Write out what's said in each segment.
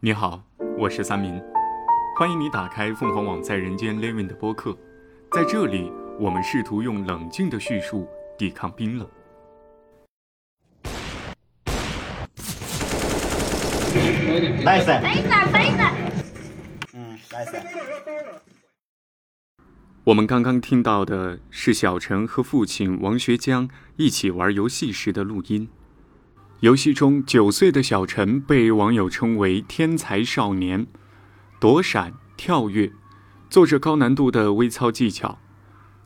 你好，我是三明，欢迎你打开凤凰网在人间 Living 的播客，在这里，我们试图用冷静的叙述抵抗冰冷。来一次，等一下，等一下。嗯，来一次。我们刚刚听到的是小陈和父亲王学江一起玩游戏时的录音。游戏中，九岁的小陈被网友称为“天才少年”，躲闪、跳跃，做着高难度的微操技巧。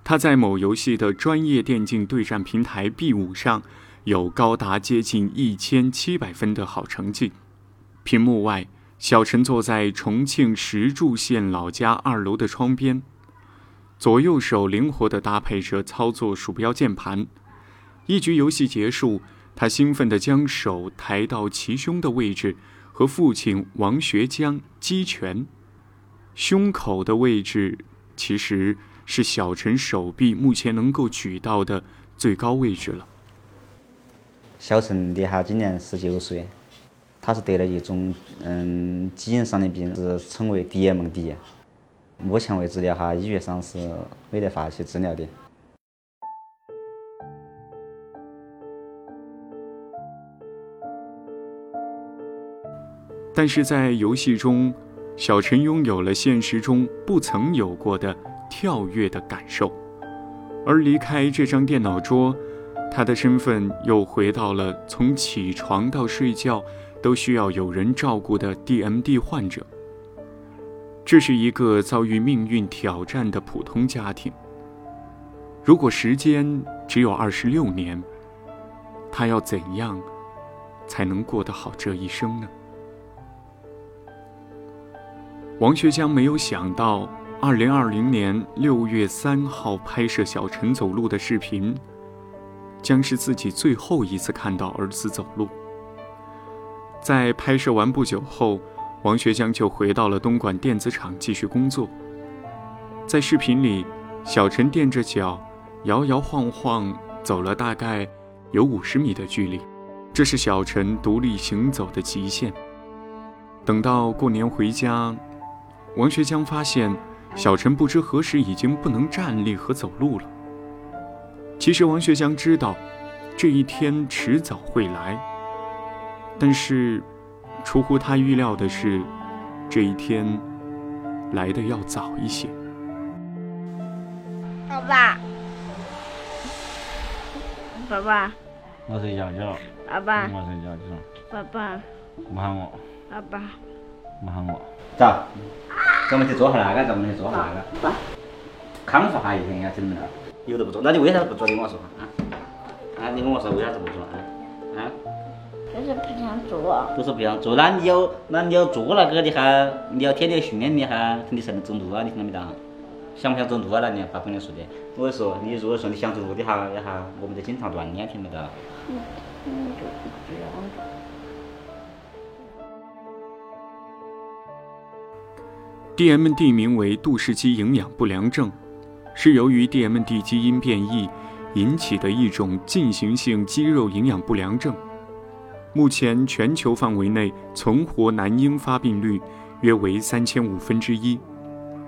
他在某游戏的专业电竞对战平台 B 五上有高达接近一千七百分的好成绩。屏幕外，小陈坐在重庆石柱县老家二楼的窗边，左右手灵活地搭配着操作鼠标键盘。一局游戏结束。他兴奋地将手抬到齐胸的位置，和父亲王学江击拳。胸口的位置其实是小陈手臂目前能够举到的最高位置了。小陈的哈今年十九岁，他是得了一种嗯基因上的病，是称为 DMD。目前为止的哈，医学上是没得法去治疗的。但是在游戏中，小陈拥有了现实中不曾有过的跳跃的感受，而离开这张电脑桌，他的身份又回到了从起床到睡觉都需要有人照顾的 DMD 患者。这是一个遭遇命运挑战的普通家庭。如果时间只有二十六年，他要怎样才能过得好这一生呢？王学江没有想到，二零二零年六月三号拍摄小陈走路的视频，将是自己最后一次看到儿子走路。在拍摄完不久后，王学江就回到了东莞电子厂继续工作。在视频里，小陈垫着脚，摇摇晃晃走了大概有五十米的距离，这是小陈独立行走的极限。等到过年回家。王学江发现，小陈不知何时已经不能站立和走路了。其实王学江知道，这一天迟早会来，但是出乎他预料的是，这一天来的要早一些。爸爸，爸爸，我睡觉觉了。爸爸，我睡觉觉了。爸爸，不喊我。爸爸，不喊我。走，咱们去做下那个，咱们去做下那个。康复下一天呀，怎么了？有的不做，那你为啥子不做？你跟我说啊？啊，你跟我说为啥子不做啊？啊？就是不想做。就是不想做，那你要那你要做那个的哈，你要天天训练的哈，肯定才能走路啊！你听到没得？想不想走路啊？那你爸跟你说的。我说，你如果说你想走路的哈，一哈，我们得经常锻炼，听没得？嗯，嗯，就这 DMD 名为杜氏肌营养不良症，是由于 DMD 基因变异引起的一种进行性肌肉营养不良症。目前全球范围内存活男婴发病率约为三千五分之一。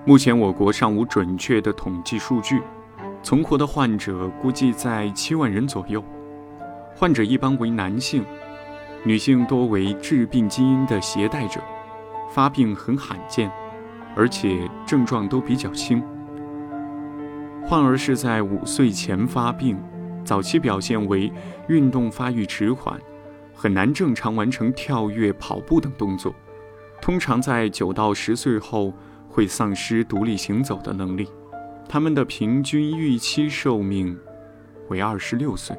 目前我国尚无准确的统计数据，存活的患者估计在七万人左右。患者一般为男性，女性多为致病基因的携带者，发病很罕见。而且症状都比较轻，患儿是在五岁前发病，早期表现为运动发育迟缓，很难正常完成跳跃、跑步等动作，通常在九到十岁后会丧失独立行走的能力，他们的平均预期寿命为二十六岁。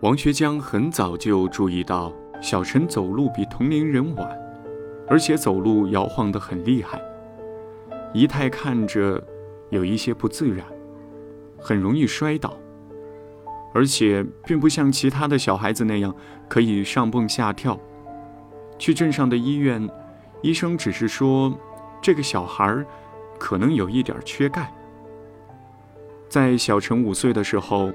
王学江很早就注意到小陈走路比同龄人晚。而且走路摇晃得很厉害，仪态看着有一些不自然，很容易摔倒，而且并不像其他的小孩子那样可以上蹦下跳。去镇上的医院，医生只是说这个小孩可能有一点缺钙。在小陈五岁的时候，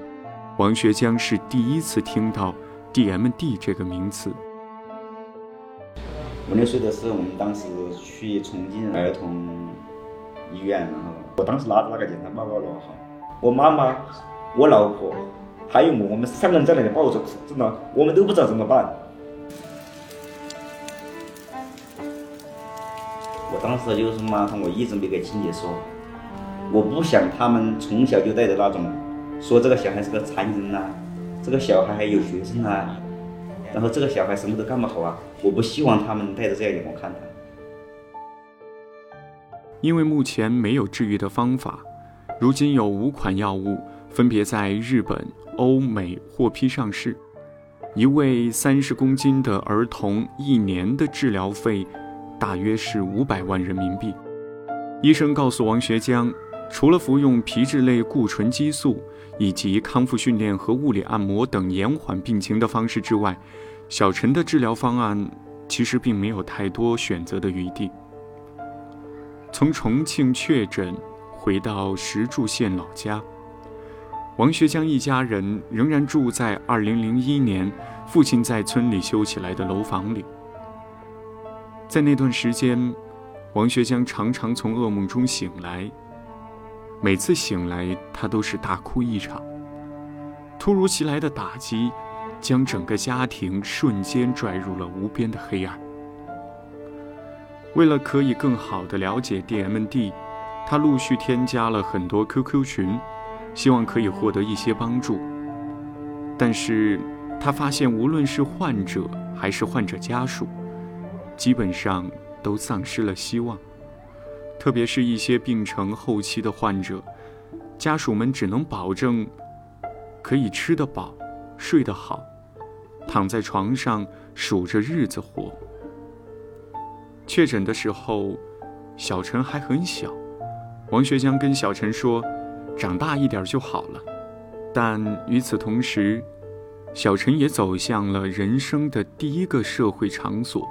王学江是第一次听到 DMD 这个名词。五六岁的时候，我们当时去重庆儿童医院，然后我当时拿着那个检查报告了哈，我妈妈、我老婆还有我，我们三个人在那里抱着，真的，我们都不知道怎么办。我当时就是嘛，我一直没给亲姐说，我不想他们从小就带着那种，说这个小孩是个残疾人呐、这个小孩还有学生啊，然后这个小孩什么都干不好啊，我不希望他们带着这样眼光看他。因为目前没有治愈的方法，如今有五款药物分别在日本、欧美获批上市。一位三十公斤的儿童一年的治疗费大约是五百万人民币。医生告诉王学江，除了服用皮质类固醇激素以及康复训练和物理按摩等延缓病情的方式之外，小陈的治疗方案其实并没有太多选择的余地。从重庆确诊回到石柱县老家，王学江一家人仍然住在2001年父亲在村里修起来的楼房里。在那段时间，王学江常常从噩梦中醒来，每次醒来他都是大哭一场。突如其来的打击，将整个家庭瞬间拽入了无边的黑暗。为了可以更好的了解 DMD，他陆续添加了很多 QQ 群，希望可以获得一些帮助。但是，他发现无论是患者还是患者家属，基本上都丧失了希望。特别是一些病程后期的患者，家属们只能保证可以吃得饱、睡得好，躺在床上数着日子活。确诊的时候，小陈还很小。王学江跟小陈说：“长大一点就好了。”但与此同时，小陈也走向了人生的第一个社会场所，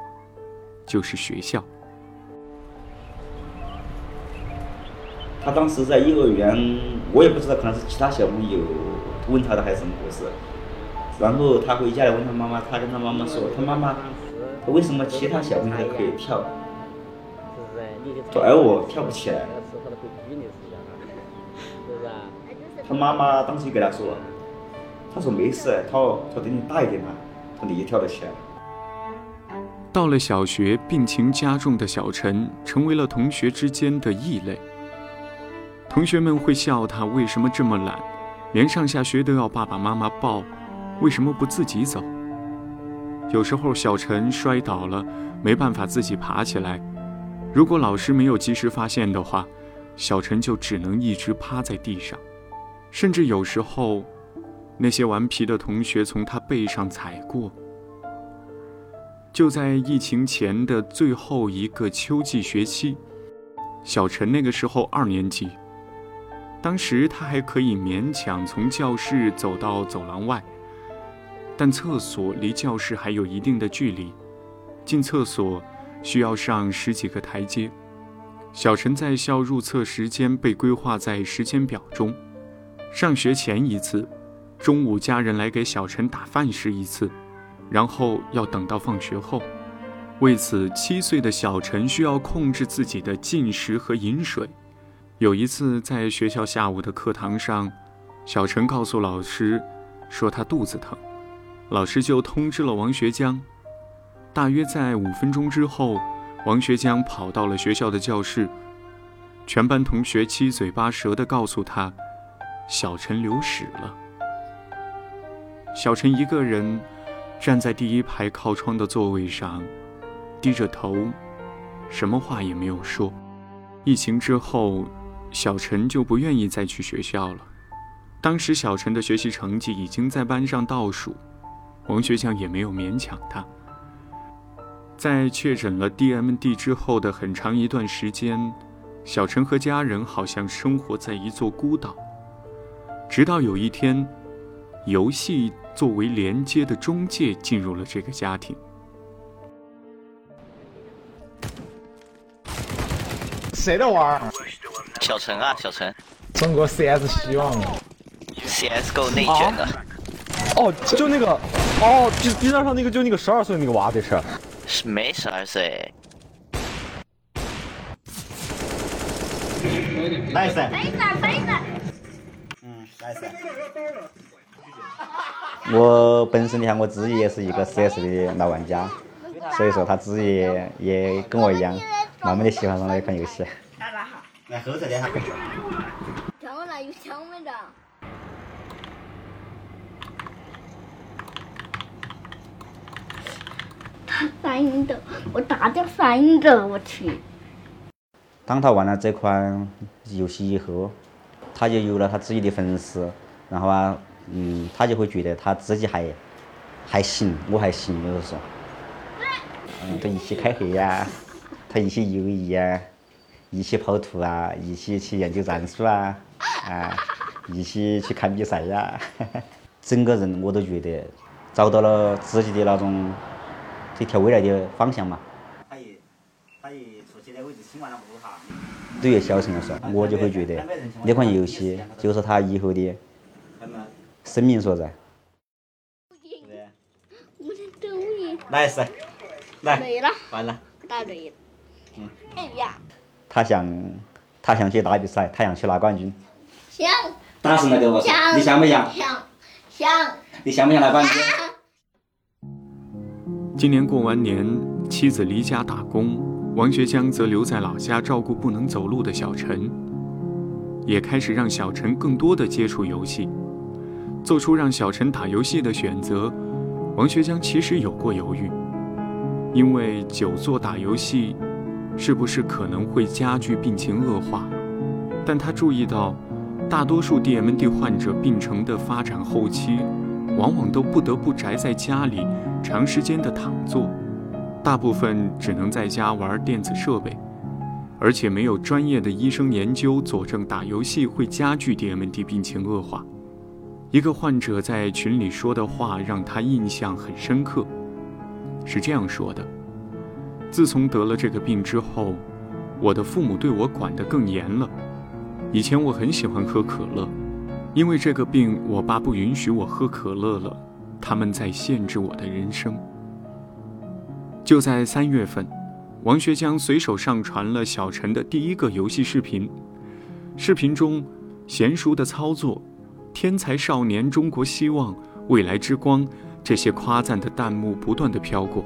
就是学校。他当时在幼儿园，我也不知道，可能是其他小朋友问他的还是怎么回事。然后他回家来问他妈妈，他跟他妈妈说：“他妈妈，为什么其他小朋友都可以跳，而我跳不起来？”他妈妈当时就给他说：“他说没事，他他等你大一点嘛，他你也跳得起来。”到了小学，病情加重的小陈成为了同学之间的异类。同学们会笑他为什么这么懒，连上下学都要爸爸妈妈抱，为什么不自己走？有时候小陈摔倒了，没办法自己爬起来，如果老师没有及时发现的话，小陈就只能一直趴在地上，甚至有时候，那些顽皮的同学从他背上踩过。就在疫情前的最后一个秋季学期，小陈那个时候二年级。当时他还可以勉强从教室走到走廊外，但厕所离教室还有一定的距离，进厕所需要上十几个台阶。小陈在校入厕时间被规划在时间表中，上学前一次，中午家人来给小陈打饭时一次，然后要等到放学后。为此，七岁的小陈需要控制自己的进食和饮水。有一次，在学校下午的课堂上，小陈告诉老师，说他肚子疼，老师就通知了王学江。大约在五分钟之后，王学江跑到了学校的教室，全班同学七嘴八舌地告诉他，小陈流屎了。小陈一个人站在第一排靠窗的座位上，低着头，什么话也没有说。疫情之后。小陈就不愿意再去学校了。当时小陈的学习成绩已经在班上倒数，王学强也没有勉强他。在确诊了 DMD 之后的很长一段时间，小陈和家人好像生活在一座孤岛。直到有一天，游戏作为连接的中介进入了这个家庭。谁在玩？小陈啊，小陈。中国 CS 希望，CSGO 内卷的，哦，就那个，哦，，B B 站上那个，就那个十二岁那个娃，这是，是没十二岁，来噻，飞的飞的，嗯，来噻。我本身你看我自己也是一个 CS 的老玩家，所以说他自己也跟我一样，慢慢的喜欢上了一款游戏。来后头点哈。枪我那有枪没的？他反应的，我大点反应的，我去。当他玩了这款游戏以后，他就有了他自己的粉丝，然后啊，嗯，他就会觉得他自己还还行，我还行，就是说，嗯，他一起开黑呀、他一起游移呀、一起跑图啊，一起去研究战术啊，啊，一起去看比赛呀，整个人我都觉得找到了自己的那种这条未来的方向嘛。他一他一出去的位置清完了不哈。对于小陈来说，我就会觉得那款游戏就是他以后的生命所在。我的抖音来噻，来，对了，完了。答对了。哎呀，他想，他想去打比赛，他想去拿冠军。想大声的跟我你想不想？想想。你想不想拿冠军？今年过完年，妻子离家打工，王学江则留在老家照顾不能走路的小陈，也开始让小陈更多的接触游戏。做出让小陈打游戏的选择，王学江其实有过犹豫，因为久坐打游戏，是不是可能会加剧病情恶化？但他注意到，大多数 DMD 患者病程的发展后期，往往都不得不宅在家里。长时间的躺坐，大部分只能在家玩电子设备，而且没有专业的医生研究佐证打游戏会加剧 DMD 病情恶化。一个患者在群里说的话让他印象很深刻，是这样说的：“自从得了这个病之后，我的父母对我管得更严了。以前我很喜欢喝可乐，因为这个病，我爸不允许我喝可乐了。”他们在限制我的人生。就在三月份，王学江随手上传了小陈的第一个游戏视频。视频中，娴熟的操作、天才少年、中国希望、未来之光这些夸赞的弹幕不断的飘过。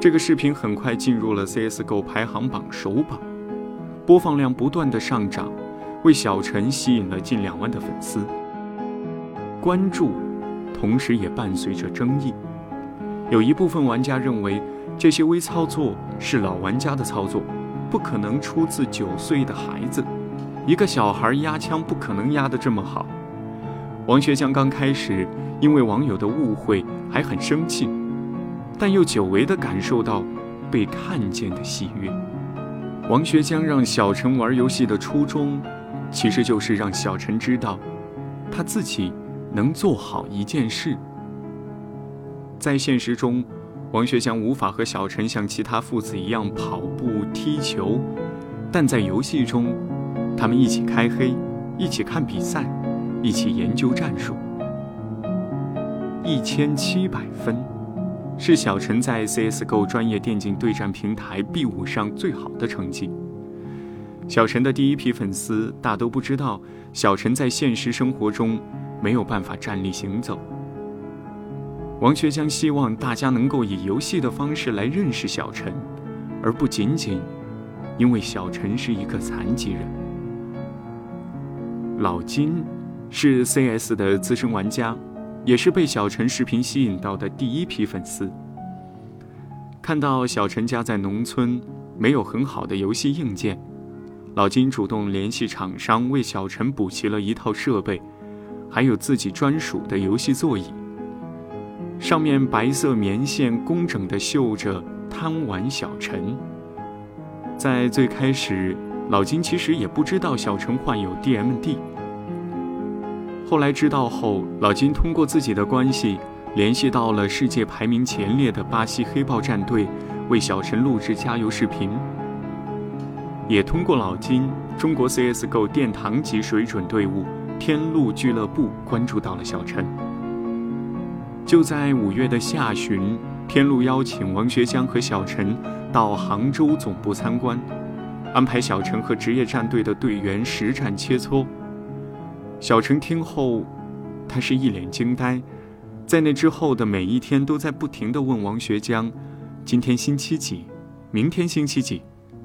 这个视频很快进入了 CS:GO 排行榜首榜，播放量不断的上涨，为小陈吸引了近两万的粉丝。关注。同时也伴随着争议，有一部分玩家认为这些微操作是老玩家的操作，不可能出自九岁的孩子，一个小孩压枪不可能压得这么好。王学江刚开始因为网友的误会还很生气，但又久违地感受到被看见的喜悦。王学江让小陈玩游戏的初衷，其实就是让小陈知道，他自己。能做好一件事，在现实中，王学江无法和小陈像其他父子一样跑步、踢球，但在游戏中，他们一起开黑，一起看比赛，一起研究战术。一千七百分，是小陈在 CS:GO 专业电竞对战平台 B 五上最好的成绩。小陈的第一批粉丝大都不知道，小陈在现实生活中。没有办法站立行走。王学江希望大家能够以游戏的方式来认识小陈，而不仅仅因为小陈是一个残疾人。老金是 CS 的资深玩家，也是被小陈视频吸引到的第一批粉丝。看到小陈家在农村没有很好的游戏硬件，老金主动联系厂商为小陈补齐了一套设备。还有自己专属的游戏座椅，上面白色棉线工整地绣着“贪玩小陈”。在最开始，老金其实也不知道小陈患有 DMD。后来知道后，老金通过自己的关系联系到了世界排名前列的巴西黑豹战队，为小陈录制加油视频。也通过老金，中国 CS:GO 殿堂级水准队伍。天路俱乐部关注到了小陈。就在五月的下旬，天路邀请王学江和小陈到杭州总部参观，安排小陈和职业战队的队员实战切磋。小陈听后，他是一脸惊呆，在那之后的每一天都在不停地问王学江：“今天星期几？明天星期几？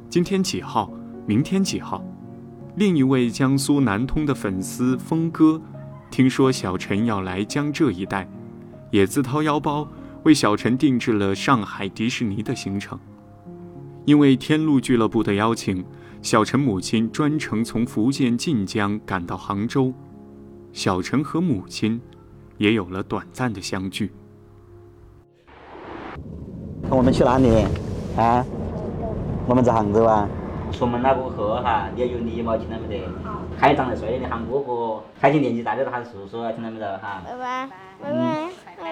今天几号？明天几号？”另一位江苏南通的粉丝峰哥，听说小陈要来江浙一带，也自掏腰包为小陈定制了上海迪士尼的行程。因为天路俱乐部的邀请，小陈母亲专程从福建晋江赶到杭州，小陈和母亲也有了短暂的相聚。我们去哪里？啊？我们在杭州啊。出门了过后哈，你要有礼貌，听到没得？喊长得帅的喊哥哥，喊起年纪大的喊叔叔，听到没得哈？爸爸，爸爸，爸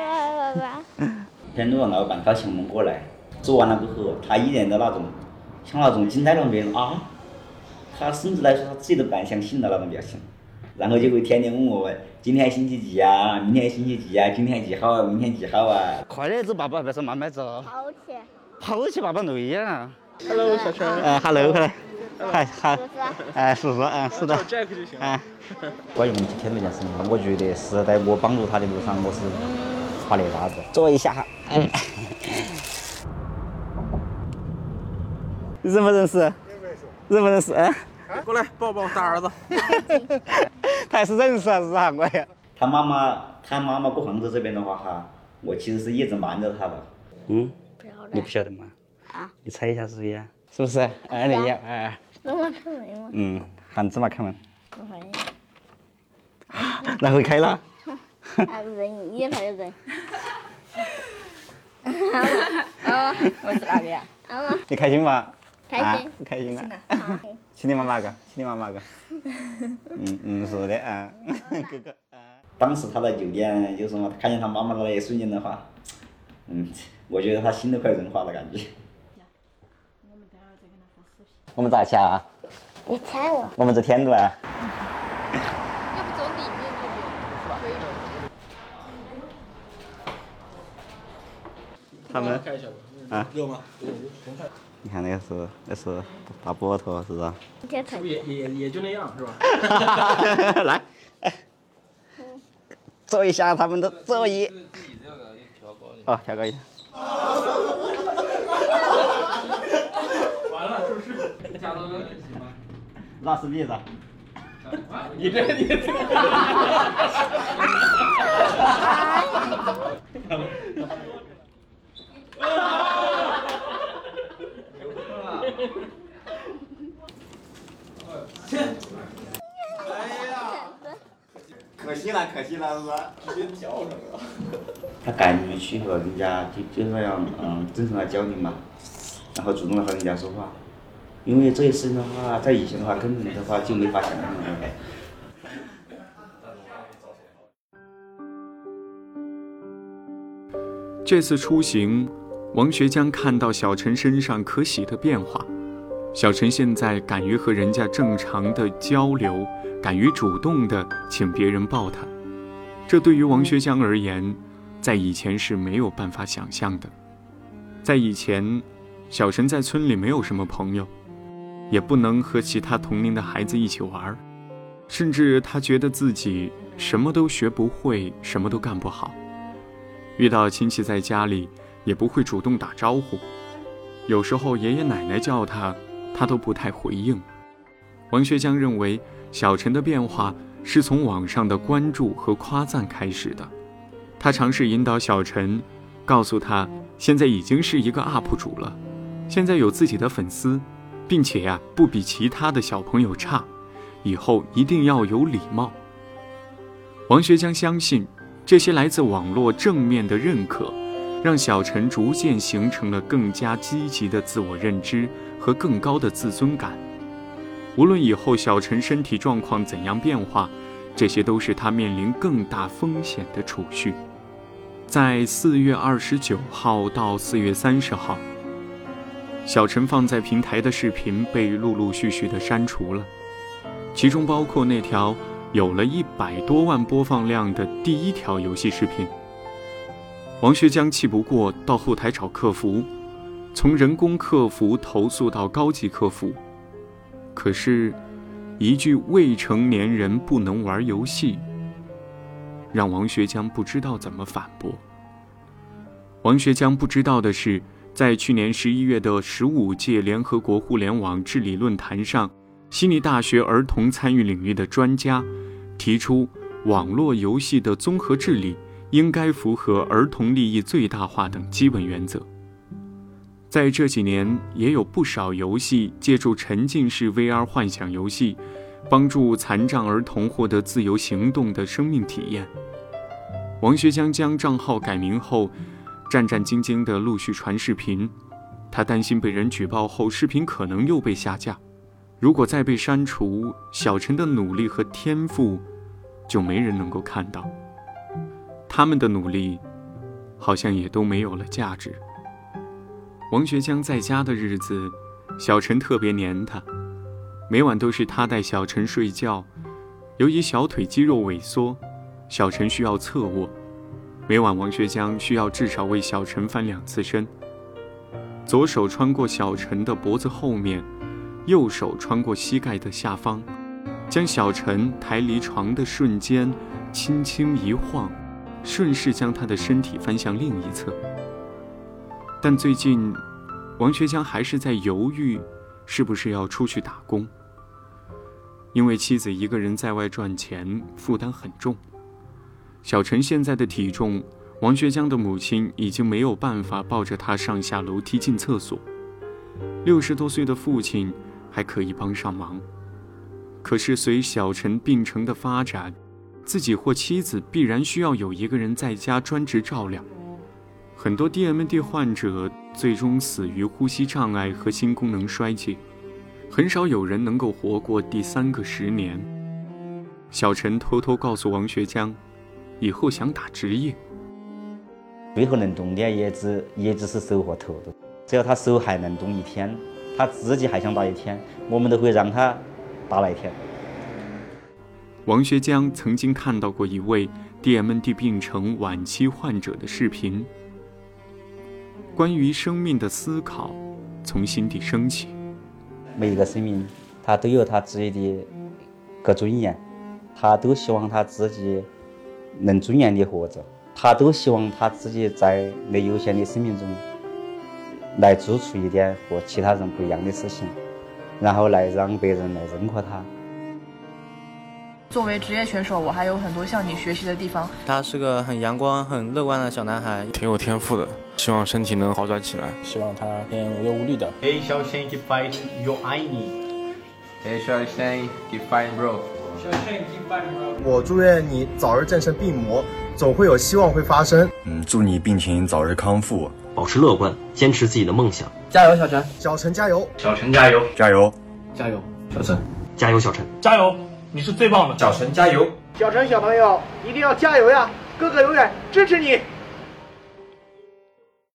爸，爸爸。天路老板邀请我们过来，做完了过后，他一脸的那种，像那种惊呆了别人啊，他甚至来说他自己都不敢相信的那种表情，然后就会天天问我今天星期几啊，明天星期几啊，今天几号啊，明天几号啊？快点走，爸爸，别说慢慢走。好起。好起，爸爸累呀。Hello，小陈。呃，Hello，快来，嗨嗨，哎，叔叔，嗯，是的，Jack 就行了。哎。关于我们今天这件事情，我觉得是在我帮助他的路上，我是发了大子。坐一下，哈。嗯。认不认识？认不认识？哎。过来抱抱大儿子。他还是认识还是啥我呀？他妈妈，他妈妈过杭州这边的话哈，我其实是一直瞒着他的。嗯。你不晓得吗？啊。你猜一下是谁呀？是不是？哎，你呀，哎。妈妈开门吗？嗯，喊芝麻开门，我发现。然后开了。啊，人也来人。啊，我是哪个呀？啊，你开心吗？开心啊。开心啊。亲你妈妈个，亲你妈妈个。嗯嗯，是的啊，哥哥。当时他在酒店，就是说看见他妈妈的那一瞬间的话，嗯，我觉得他心都快融化了感觉。我们咋去啊？你猜我。我们在天路啊。要不走里面这边，可以。他们看一下吧。啊热吗？你看那个是那是大波头，是不是？这才也也也就那样是吧？来，坐一下他们的座椅。哦，调高一点。完了，是不是？加多少点行吗？那是例子。你这你这。可惜了，可惜了，是吧？直接叫上了。他敢于去和人家就就那样嗯正常的交流嘛，然后主动的和人家说话，因为这些事情的话，在以前的话根本的话就没法想象的。这次出行，王学江看到小陈身上可喜的变化。小陈现在敢于和人家正常的交流，敢于主动的请别人抱他，这对于王学江而言，在以前是没有办法想象的。在以前，小陈在村里没有什么朋友，也不能和其他同龄的孩子一起玩，甚至他觉得自己什么都学不会，什么都干不好。遇到亲戚在家里，也不会主动打招呼。有时候爷爷奶奶叫他，他都不太回应。王学江认为，小陈的变化是从网上的关注和夸赞开始的。他尝试引导小陈，告诉他现在已经是一个 UP 主了，现在有自己的粉丝，并且呀、不比其他的小朋友差，以后一定要有礼貌。王学江相信。这些来自网络正面的认可，让小陈逐渐形成了更加积极的自我认知和更高的自尊感。无论以后小陈身体状况怎样变化，这些都是他面临更大风险的储蓄。在四月二十九号到四月三十号，小陈放在平台的视频被陆陆续续的删除了，其中包括那条。有了一百多万播放量的第一条游戏视频，王学江气不过，到后台找客服，从人工客服投诉到高级客服。可是，一句“未成年人不能玩游戏”，让王学江不知道怎么反驳。王学江不知道的是，在去年十一月的十五届联合国互联网治理论坛上，悉尼大学儿童参与领域的专家提出，网络游戏的综合治理。应该符合儿童利益最大化等基本原则。在这几年，也有不少游戏借助沉浸式 VR 幻想游戏，帮助残障儿童获得自由行动的生命体验。王学江将账号改名后，战战兢兢地陆续传视频，他担心被人举报后，视频可能又被下架。如果再被删除，小陈的努力和天赋就没人能够看到。他们的努力，好像也都没有了价值。王学江在家的日子，小陈特别黏他，每晚都是他带小陈睡觉。由于小腿肌肉萎缩，小陈需要侧卧，每晚王学江需要至少为小陈翻两次身。左手穿过小陈的脖子后面，右手穿过膝盖的下方，将小陈抬离床的瞬间，轻轻一晃。顺势将他的身体翻向另一侧，但最近，王学江还是在犹豫，是不是要出去打工。因为妻子一个人在外赚钱，负担很重。小陈现在的体重，王学江的母亲已经没有办法抱着他上下楼梯、进厕所。六十多岁的父亲还可以帮上忙，可是随小陈病程的发展。自己或妻子必然需要有一个人在家专职照料。很多 DMD 患者最终死于呼吸障碍和心功能衰竭，很少有人能够活过第三个十年。小陈偷偷告诉王学江，以后想打职业，最后能动的也只也只是手和头的。只要他手还能动一天，他自己还想打一天，我们都会让他打那一天。王学江曾经看到过一位 DMD 病程晚期患者的视频，关于生命的思考从心底升起。每一个生命，他都有他自己的个尊严，他都希望他自己能尊严地活着，他都希望他自己在那有限的生命中来做出一点和其他人不一样的事情，然后来让别人来认可他。作为职业选手，我还有很多向你学习的地方。他是个很阳光、很乐观的小男孩，挺有天赋的。希望身体能好转起来，希望他天无忧无虑的。Hey，小陈，keep fighting，you I need。Hey，小陈，keep fighting，bro。小陈，keep fighting，bro。我祝愿你早日战胜病魔，总会有希望会发生。嗯，祝你病情早日康复，保持乐观，坚持自己的梦想。加油，小陈！小陈加油！小陈加油！加油！加油！小陈，加油！小陈，加油！你是最棒的，小陈加油！小陈小朋友一定要加油呀！哥哥永远支持你。